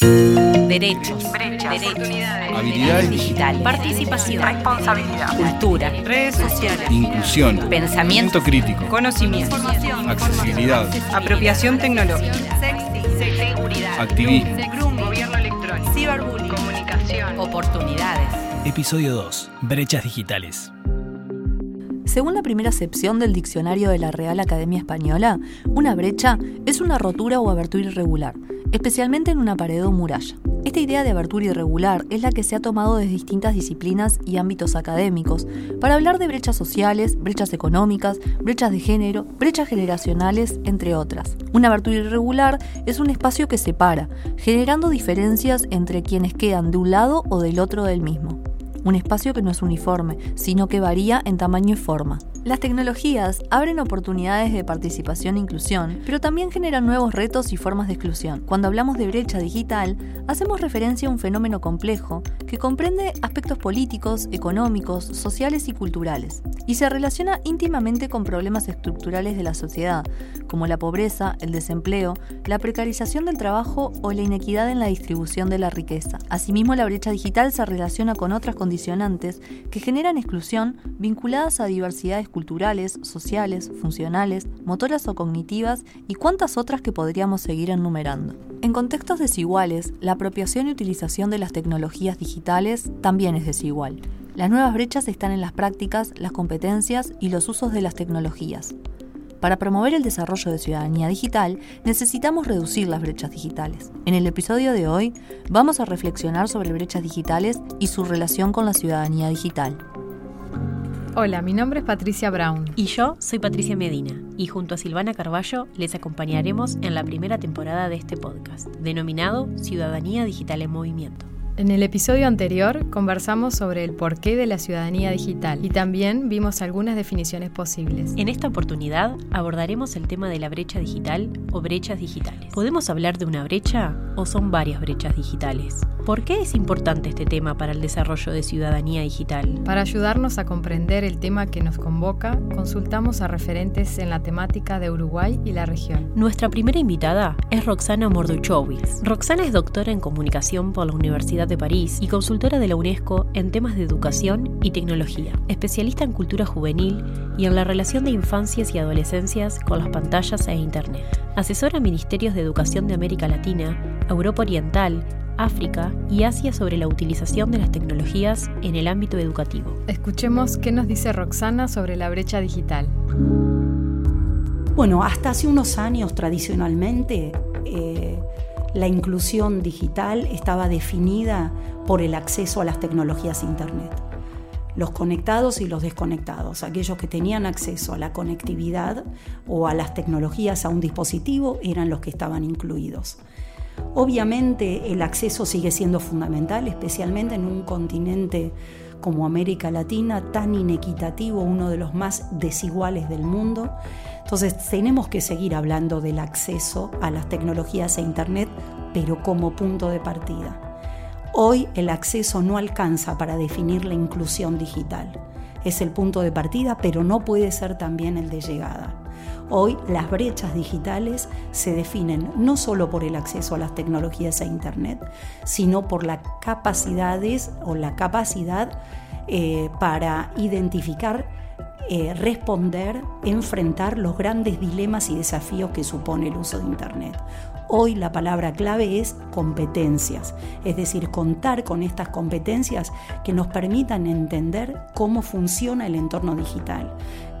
Derechos, Habilidades digitales, participación, responsabilidad, cultura, redes sociales, Inclusión. pensamiento, crítico. conocimiento, Accesibilidad. apropiación tecnológica, Activismo. gobierno electrónico, ciberbullying, comunicación, oportunidades. Episodio 2. Brechas digitales. Según la primera acepción del diccionario de la Real Academia Española, una brecha es una rotura o abertura irregular, especialmente en una pared o muralla. Esta idea de abertura irregular es la que se ha tomado de distintas disciplinas y ámbitos académicos para hablar de brechas sociales, brechas económicas, brechas de género, brechas generacionales, entre otras. Una abertura irregular es un espacio que separa, generando diferencias entre quienes quedan de un lado o del otro del mismo. Un espacio que no es uniforme, sino que varía en tamaño y forma. Las tecnologías abren oportunidades de participación e inclusión, pero también generan nuevos retos y formas de exclusión. Cuando hablamos de brecha digital, hacemos referencia a un fenómeno complejo que comprende aspectos políticos, económicos, sociales y culturales, y se relaciona íntimamente con problemas estructurales de la sociedad, como la pobreza, el desempleo, la precarización del trabajo o la inequidad en la distribución de la riqueza. Asimismo, la brecha digital se relaciona con otras condicionantes que generan exclusión vinculadas a diversidades culturales, sociales, funcionales, motoras o cognitivas y cuantas otras que podríamos seguir enumerando. En contextos desiguales, la apropiación y utilización de las tecnologías digitales también es desigual. Las nuevas brechas están en las prácticas, las competencias y los usos de las tecnologías. Para promover el desarrollo de ciudadanía digital, necesitamos reducir las brechas digitales. En el episodio de hoy, vamos a reflexionar sobre brechas digitales y su relación con la ciudadanía digital. Hola, mi nombre es Patricia Brown. Y yo soy Patricia Medina, y junto a Silvana Carballo les acompañaremos en la primera temporada de este podcast, denominado Ciudadanía Digital en Movimiento. En el episodio anterior conversamos sobre el porqué de la ciudadanía digital y también vimos algunas definiciones posibles. En esta oportunidad abordaremos el tema de la brecha digital o brechas digitales. ¿Podemos hablar de una brecha o son varias brechas digitales? ¿Por qué es importante este tema para el desarrollo de ciudadanía digital? Para ayudarnos a comprender el tema que nos convoca, consultamos a referentes en la temática de Uruguay y la región. Nuestra primera invitada es Roxana Morduchowicz. Roxana es doctora en comunicación por la Universidad de París y consultora de la UNESCO en temas de educación y tecnología, especialista en cultura juvenil y en la relación de infancias y adolescencias con las pantallas e Internet. Asesora a ministerios de educación de América Latina, Europa Oriental, África y Asia sobre la utilización de las tecnologías en el ámbito educativo. Escuchemos qué nos dice Roxana sobre la brecha digital. Bueno, hasta hace unos años tradicionalmente eh, la inclusión digital estaba definida por el acceso a las tecnologías Internet. Los conectados y los desconectados, aquellos que tenían acceso a la conectividad o a las tecnologías a un dispositivo eran los que estaban incluidos. Obviamente el acceso sigue siendo fundamental, especialmente en un continente como América Latina, tan inequitativo, uno de los más desiguales del mundo. Entonces tenemos que seguir hablando del acceso a las tecnologías e Internet, pero como punto de partida. Hoy el acceso no alcanza para definir la inclusión digital. Es el punto de partida, pero no puede ser también el de llegada. Hoy las brechas digitales se definen no solo por el acceso a las tecnologías e Internet, sino por las capacidades o la capacidad eh, para identificar, eh, responder, enfrentar los grandes dilemas y desafíos que supone el uso de Internet. Hoy la palabra clave es competencias, es decir, contar con estas competencias que nos permitan entender cómo funciona el entorno digital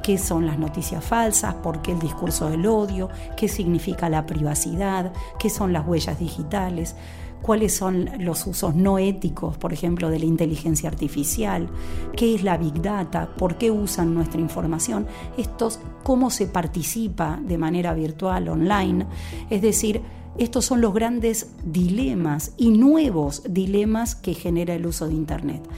qué son las noticias falsas, por qué el discurso del odio, qué significa la privacidad, qué son las huellas digitales, cuáles son los usos no éticos, por ejemplo, de la inteligencia artificial, qué es la big data, por qué usan nuestra información, estos cómo se participa de manera virtual, online, es decir, estos son los grandes dilemas y nuevos dilemas que genera el uso de Internet.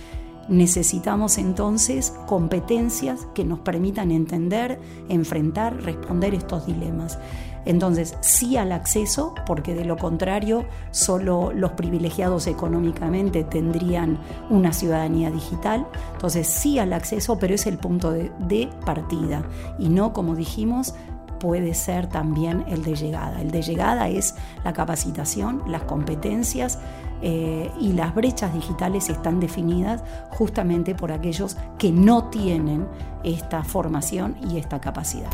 Necesitamos entonces competencias que nos permitan entender, enfrentar, responder estos dilemas. Entonces, sí al acceso, porque de lo contrario, solo los privilegiados económicamente tendrían una ciudadanía digital. Entonces, sí al acceso, pero es el punto de, de partida y no, como dijimos, puede ser también el de llegada. El de llegada es la capacitación, las competencias eh, y las brechas digitales están definidas justamente por aquellos que no tienen esta formación y esta capacidad.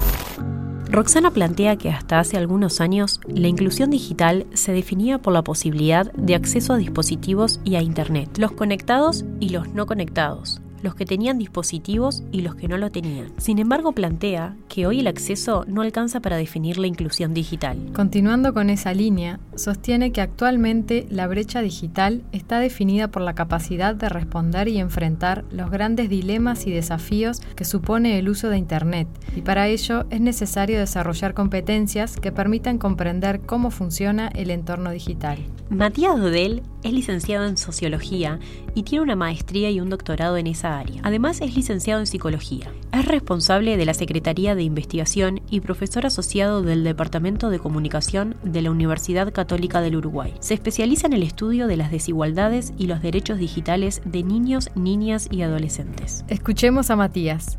Roxana plantea que hasta hace algunos años la inclusión digital se definía por la posibilidad de acceso a dispositivos y a Internet, los conectados y los no conectados, los que tenían dispositivos y los que no lo tenían. Sin embargo, plantea que hoy el acceso no alcanza para definir la inclusión digital. Continuando con esa línea, sostiene que actualmente la brecha digital está definida por la capacidad de responder y enfrentar los grandes dilemas y desafíos que supone el uso de Internet, y para ello es necesario desarrollar competencias que permitan comprender cómo funciona el entorno digital. Matías Dudel es licenciado en Sociología y tiene una maestría y un doctorado en esa área. Además es licenciado en Psicología. Es responsable de la Secretaría de Investigación y profesor asociado del Departamento de Comunicación de la Universidad Católica del Uruguay. Se especializa en el estudio de las desigualdades y los derechos digitales de niños, niñas y adolescentes. Escuchemos a Matías.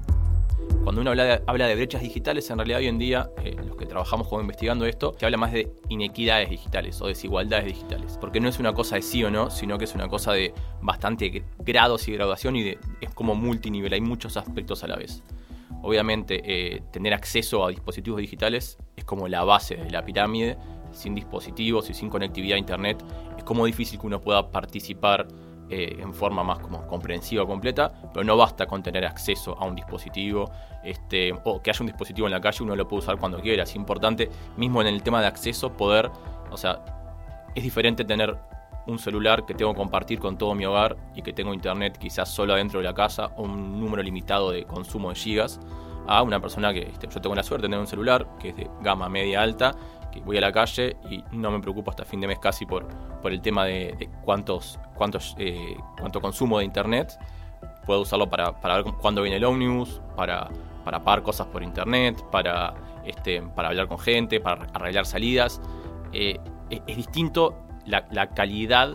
Cuando uno habla de, habla de brechas digitales, en realidad hoy en día, eh, los que trabajamos como investigando esto, se habla más de inequidades digitales o desigualdades digitales. Porque no es una cosa de sí o no, sino que es una cosa de bastante grados y graduación y de, es como multinivel, hay muchos aspectos a la vez. Obviamente, eh, tener acceso a dispositivos digitales es como la base de la pirámide. Sin dispositivos y sin conectividad a Internet, es como difícil que uno pueda participar eh, en forma más como comprensiva completa, pero no basta con tener acceso a un dispositivo este, o que haya un dispositivo en la calle, uno lo puede usar cuando quiera. Es importante, mismo en el tema de acceso, poder, o sea, es diferente tener un celular que tengo que compartir con todo mi hogar y que tengo internet quizás solo adentro de la casa o un número limitado de consumo de gigas a una persona que este, yo tengo la suerte de tener un celular que es de gama media alta voy a la calle y no me preocupo hasta fin de mes casi por, por el tema de, cuántos, cuántos, eh, cuánto consumo de internet. Puedo usarlo para, ver cuándo viene el ómnibus, para, para pagar cosas por internet, para, este, para hablar con gente, para arreglar salidas. Eh, es, distinto la, la, calidad,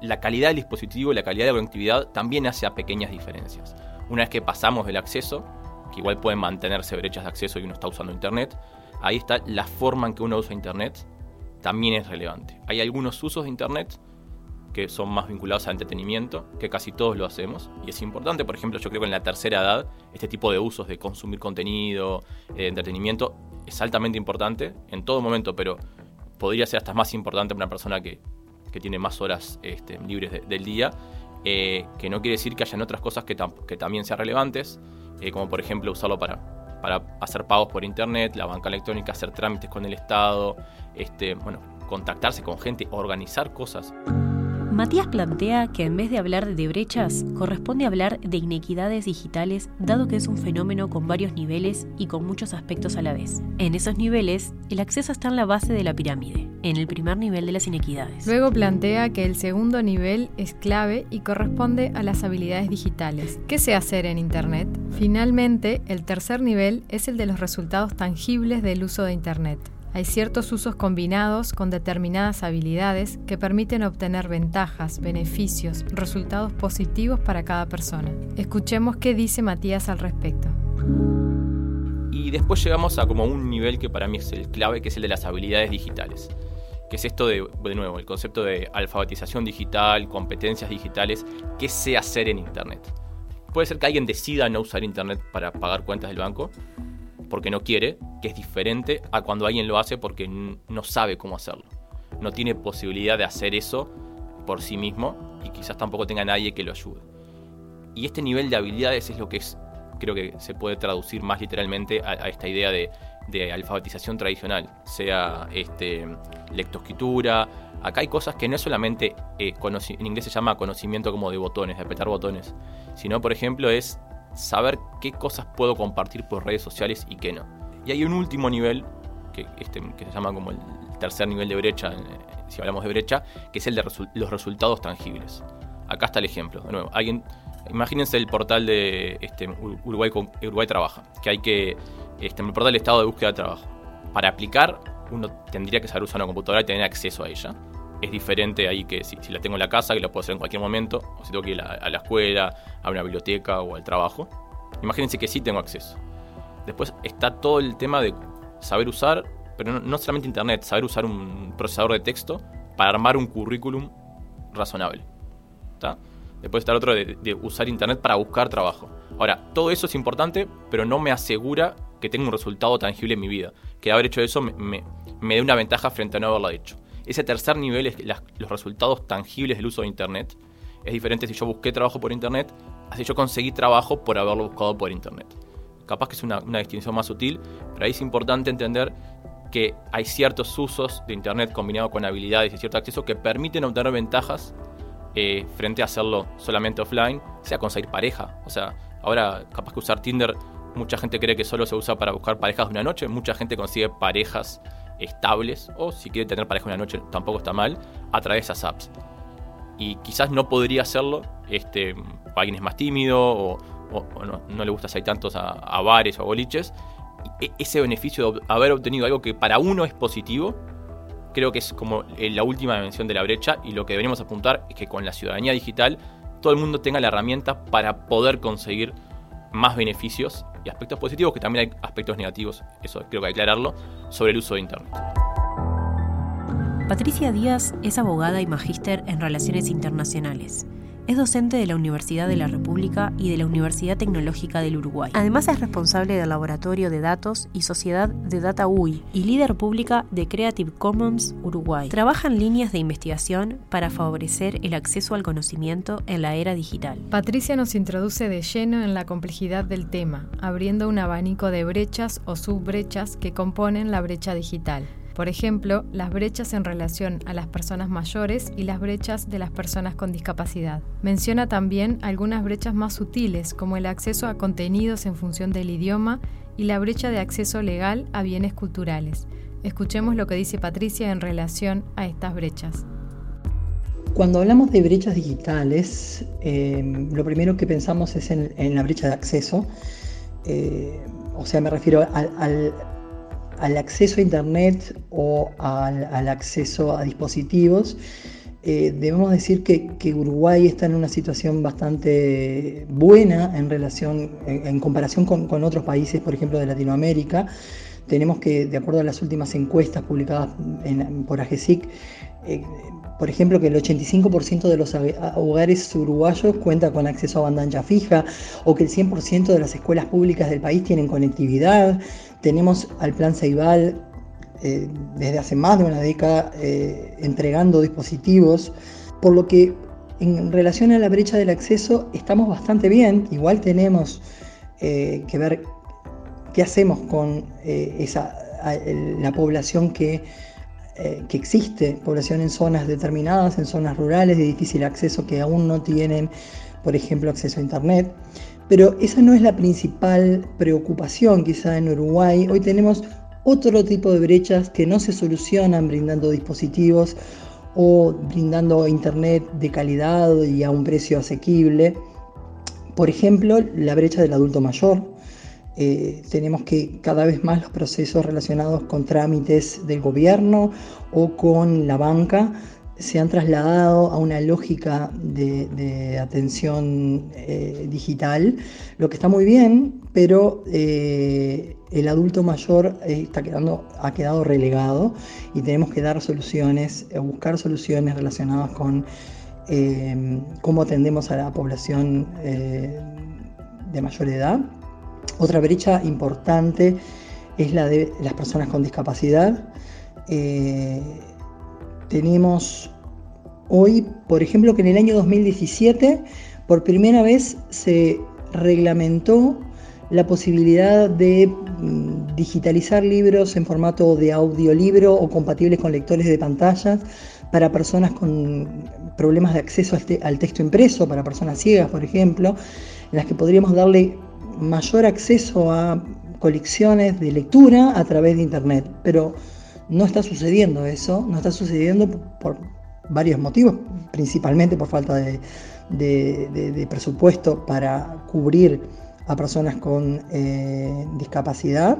la calidad del dispositivo y la calidad de la conectividad también hace a pequeñas diferencias. Una vez que pasamos del acceso, que igual pueden mantenerse brechas de acceso y uno está usando internet, ahí está la forma en que uno usa Internet, también es relevante. Hay algunos usos de Internet que son más vinculados al entretenimiento, que casi todos lo hacemos, y es importante, por ejemplo, yo creo que en la tercera edad, este tipo de usos de consumir contenido, eh, entretenimiento, es altamente importante en todo momento, pero podría ser hasta más importante para una persona que, tiene más horas este, libres del día, eh, que no quiere decir que hayan otras cosas que, que también sean relevantes, eh, como por ejemplo usarlo para para hacer pagos por internet, la banca electrónica, hacer trámites con el Estado, este, bueno, contactarse con gente, organizar cosas. Matías plantea que en vez de hablar de brechas, corresponde hablar de inequidades digitales, dado que es un fenómeno con varios niveles y con muchos aspectos a la vez. En esos niveles, el acceso está en la base de la pirámide, en el primer nivel de las inequidades. Luego plantea que el segundo nivel es clave y corresponde a las habilidades digitales. ¿Qué sé hacer en Internet? Finalmente, el tercer nivel es el de los resultados tangibles del uso de Internet. Hay ciertos usos combinados con determinadas habilidades que permiten obtener ventajas, beneficios, resultados positivos para cada persona. Escuchemos qué dice Matías al respecto. Y después llegamos a como un nivel que para mí es el clave, que es el de las habilidades digitales. Que es esto de, de nuevo, el concepto de alfabetización digital, competencias digitales, qué sé hacer en Internet. Puede ser que alguien decida no usar Internet para pagar cuentas del banco, porque no quiere, que es diferente a cuando alguien lo hace porque no sabe cómo hacerlo. No tiene posibilidad de hacer eso por sí mismo y quizás tampoco tenga nadie que lo ayude. Y este nivel de habilidades es lo que es, creo que se puede traducir más literalmente a, esta idea de, alfabetización tradicional, sea este, lectoescritura. Acá hay cosas que no es solamente, eh, en inglés se llama conocimiento como de botones, de apretar botones, sino por ejemplo es saber qué cosas puedo compartir por redes sociales y qué no. Y hay un último nivel, que, este, que se llama como el tercer nivel de brecha, eh, si hablamos de brecha, que es el de los resultados tangibles. Acá está el ejemplo. De nuevo, alguien, imagínense el portal de este, Uruguay, Uruguay Trabaja, que hay que, este, el portal del estado de búsqueda de trabajo. Para aplicar, uno tendría que saber usar una computadora y tener acceso a ella es diferente ahí que si, la tengo en la casa, que la puedo hacer en cualquier momento, o si tengo que ir a, la escuela, a una biblioteca o al trabajo. Imagínense que sí tengo acceso. Después está todo el tema de saber usar, pero no, solamente Internet, saber usar un procesador de texto para armar un currículum razonable. Después está el otro de, usar Internet para buscar trabajo. Ahora, todo eso es importante, pero no me asegura que tenga un resultado tangible en mi vida. Que haber hecho eso me, dé una ventaja frente a no haberlo hecho. Ese tercer nivel es los resultados tangibles del uso de Internet. Es diferente si yo busqué trabajo por Internet, así yo conseguí trabajo por haberlo buscado por Internet. Capaz que es una, distinción más sutil, pero ahí es importante entender que hay ciertos usos de Internet combinado con habilidades y cierto acceso que permiten obtener ventajas eh, frente a hacerlo solamente offline, sea conseguir pareja. O sea, ahora capaz que usar Tinder, mucha gente cree que solo se usa para buscar parejas de una noche, mucha gente consigue parejas estables, o si quiere tener pareja una noche tampoco está mal, a través de esas apps. Y quizás no podría hacerlo este, alguien es más tímido o, no, le gusta salir tantos a, a bares o a boliches. E, ese beneficio de haber obtenido algo que para uno es positivo, creo que es como eh, la última dimensión de la brecha y lo que deberíamos apuntar es que con la ciudadanía digital todo el mundo tenga la herramienta para poder conseguir más beneficios y aspectos positivos, que también hay aspectos negativos, eso creo que hay que aclararlo, sobre el uso de Internet. Patricia Díaz es abogada y magíster en Relaciones Internacionales. Es docente de la Universidad de la República y de la Universidad Tecnológica del Uruguay. Además es responsable del Laboratorio de Datos y Sociedad de Data UI y líder pública de Creative Commons Uruguay. Trabaja en líneas de investigación para favorecer el acceso al conocimiento en la era digital. Patricia nos introduce de lleno en la complejidad del tema, abriendo un abanico de brechas o subbrechas que componen la brecha digital. Por ejemplo, las brechas en relación a las personas mayores y las brechas de las personas con discapacidad. Menciona también algunas brechas más sutiles, como el acceso a contenidos en función del idioma y la brecha de acceso legal a bienes culturales. Escuchemos lo que dice Patricia en relación a estas brechas. Cuando hablamos de brechas digitales, eh, lo primero que pensamos es en, la brecha de acceso. Eh, o sea, me refiero al, al acceso a Internet o al, acceso a dispositivos, eh, debemos decir que, Uruguay está en una situación bastante buena en relación, en, comparación con, otros países, por ejemplo, de Latinoamérica. Tenemos que, de acuerdo a las últimas encuestas publicadas por AGESIC, eh, por ejemplo, que el 85% de los hogares uruguayos cuenta con acceso a banda ancha fija o que el 100% de las escuelas públicas del país tienen conectividad. Tenemos al Plan Ceibal eh, desde hace más de una década eh, entregando dispositivos, por lo que en relación a la brecha del acceso estamos bastante bien. Igual tenemos que ver qué hacemos con esa, la población que eh, que existe población en zonas determinadas, en zonas rurales de difícil acceso que aún no tienen, por ejemplo, acceso a Internet. Pero esa no es la principal preocupación quizá en Uruguay. Hoy tenemos otro tipo de brechas que no se solucionan brindando dispositivos o brindando Internet de calidad y a un precio asequible. Por ejemplo, la brecha del adulto mayor, eh, tenemos que cada vez más los procesos relacionados con trámites del gobierno o con la banca se han trasladado a una lógica de, atención eh, digital, lo que está muy bien, pero eh, el adulto mayor está quedando, ha quedado relegado y tenemos que dar soluciones, buscar soluciones relacionadas con cómo atendemos a la población de mayor edad otra brecha importante es la de las personas con discapacidad. Eh, tenemos hoy, por ejemplo, que en el año 2017 por primera vez se reglamentó la posibilidad de mm, digitalizar libros en formato de audiolibro o compatibles con lectores de pantallas para personas con problemas de acceso al texto impreso, para personas ciegas, por ejemplo, en las que podríamos darle mayor acceso a colecciones de lectura a través de Internet. Pero no está sucediendo eso, no está sucediendo por varios motivos, principalmente por falta de, presupuesto para cubrir a personas con eh, discapacidad.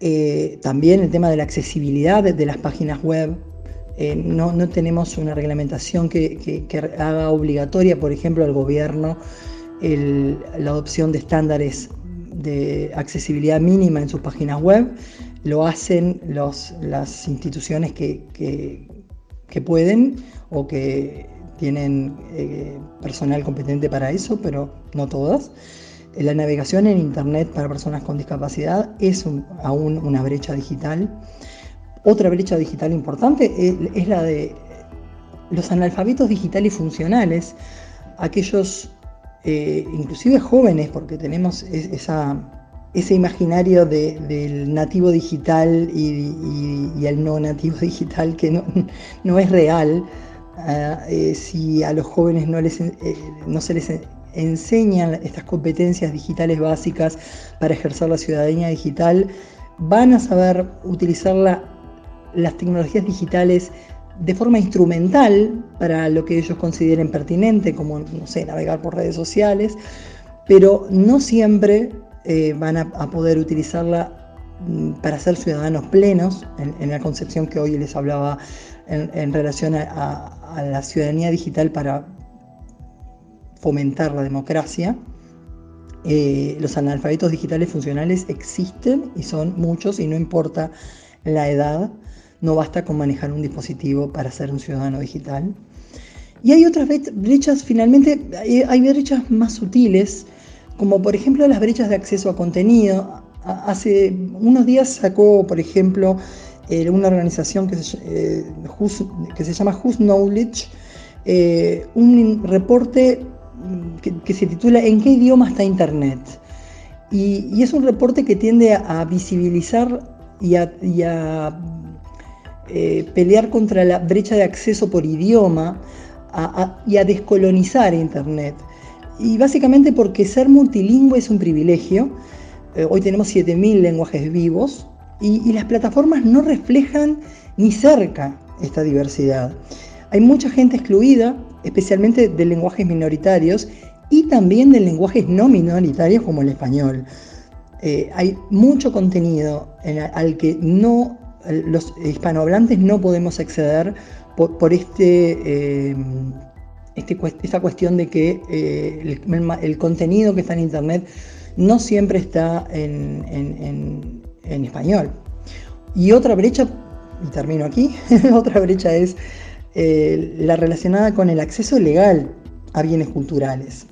Eh, también el tema de la accesibilidad de, las páginas web. Eh, no, tenemos una reglamentación que, que haga obligatoria, por ejemplo, al gobierno la adopción de estándares de accesibilidad mínima en sus páginas web, lo hacen las instituciones que, pueden o que tienen eh, personal competente para eso, pero no todas. La navegación en Internet para personas con discapacidad es aún una brecha digital. Otra brecha digital importante es, la de los analfabetos digitales funcionales, aquellos eh, inclusive jóvenes, porque tenemos esa, ese imaginario del nativo digital y, el no nativo digital que no, es real. Ah, eh, si a los jóvenes no, les, eh, no se les enseñan estas competencias digitales básicas para ejercer la ciudadanía digital, van a saber utilizar las tecnologías digitales de forma instrumental para lo que ellos consideren pertinente, como, no sé, navegar por redes sociales, pero no siempre eh, van a, poder utilizarla mm, para ser ciudadanos plenos, en, la concepción que hoy les hablaba en, relación a, la ciudadanía digital para fomentar la democracia. Eh, los analfabetos digitales funcionales existen y son muchos y no importa la edad, no basta con manejar un dispositivo para ser un ciudadano digital. Y hay otras brechas, finalmente, hay brechas más sutiles como por ejemplo las brechas de acceso a contenido. Hace unos días sacó, por ejemplo, eh, una organización que se, eh, que se llama Who's Knowledge, eh, un reporte mm, que, se titula ¿En qué idioma está Internet? Y, es un reporte que tiende a, visibilizar y a, pelear contra la brecha de acceso por idioma y a descolonizar Internet. Y básicamente porque ser multilingüe es un privilegio. Eh, hoy tenemos 7.000 lenguajes vivos y, las plataformas no reflejan ni cerca esta diversidad. Hay mucha gente excluida, especialmente de lenguajes minoritarios y también de lenguajes no minoritarios como el español. Eh, hay mucho contenido al que no, los hispanohablantes no podemos acceder por, este... Eh, este, esta cuestión de que eh, el, contenido que está en Internet no siempre está en, español. Y otra brecha, y termino aquí, otra brecha es eh, la relacionada con el acceso legal a bienes culturales.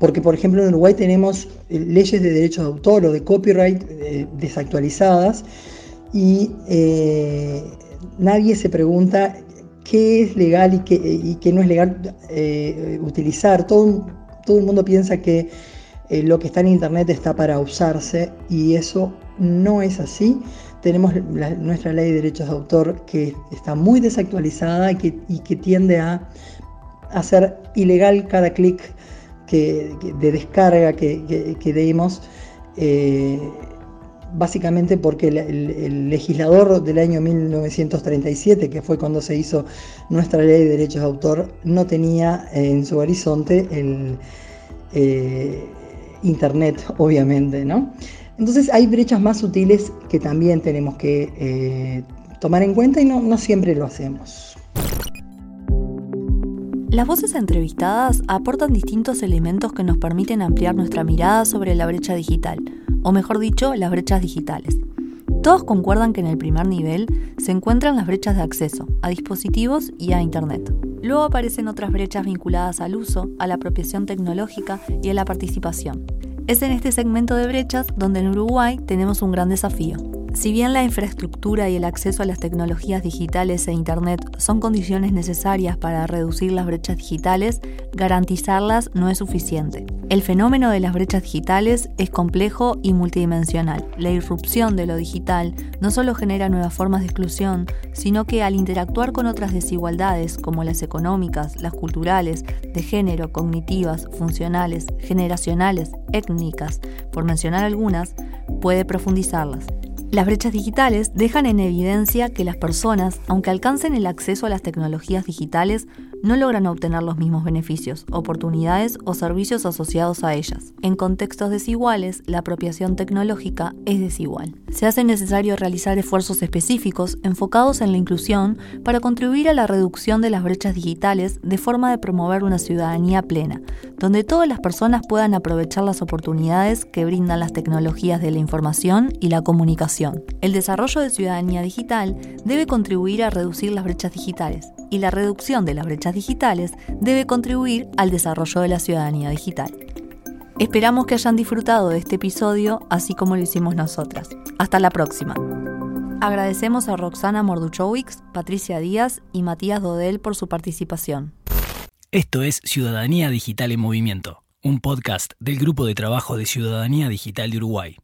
Porque, por ejemplo, en Uruguay tenemos eh, leyes de derechos de autor o de copyright desactualizadas y nadie se pregunta qué es legal y qué, no es legal eh, utilizar. Todo, todo el mundo piensa que eh, lo que está en Internet está para usarse y eso no es así. Tenemos nuestra ley de derechos de autor que está muy desactualizada y que, tiende a hacer ilegal cada clic de descarga que, demos. Eh, básicamente porque el, legislador del año 1937, que fue cuando se hizo nuestra ley de derechos de autor, no tenía en su horizonte el eh, Internet, obviamente, ¿no? Entonces hay brechas más sutiles que también tenemos que eh, tomar en cuenta y no, no siempre lo hacemos. Las voces entrevistadas aportan distintos elementos que nos permiten ampliar nuestra mirada sobre la brecha digital o mejor dicho, las brechas digitales. Todos concuerdan que en el primer nivel se encuentran las brechas de acceso a dispositivos y a Internet. Luego aparecen otras brechas vinculadas al uso, a la apropiación tecnológica y a la participación. Es en este segmento de brechas donde en Uruguay tenemos un gran desafío. Si bien la infraestructura y el acceso a las tecnologías digitales e Internet son condiciones necesarias para reducir las brechas digitales, garantizarlas no es suficiente. El fenómeno de las brechas digitales es complejo y multidimensional. La irrupción de lo digital no solo genera nuevas formas de exclusión, sino que al interactuar con otras desigualdades como las económicas, las culturales, de género, cognitivas, funcionales, generacionales, étnicas, por mencionar algunas, puede profundizarlas. Las brechas digitales dejan en evidencia que las personas, aunque alcancen el acceso a las tecnologías digitales, no logran obtener los mismos beneficios, oportunidades o servicios asociados a ellas. En contextos desiguales, la apropiación tecnológica es desigual. Se hace necesario realizar esfuerzos específicos enfocados en la inclusión para contribuir a la reducción de las brechas digitales de forma de promover una ciudadanía plena, donde todas las personas puedan aprovechar las oportunidades que brindan las tecnologías de la información y la comunicación el desarrollo de ciudadanía digital debe contribuir a reducir las brechas digitales y la reducción de las brechas digitales debe contribuir al desarrollo de la ciudadanía digital. Esperamos que hayan disfrutado de este episodio así como lo hicimos nosotras. Hasta la próxima. Agradecemos a Roxana Morduchowicz, Patricia Díaz y Matías Dodel por su participación. Esto es Ciudadanía Digital en Movimiento, un podcast del Grupo de Trabajo de Ciudadanía Digital de Uruguay.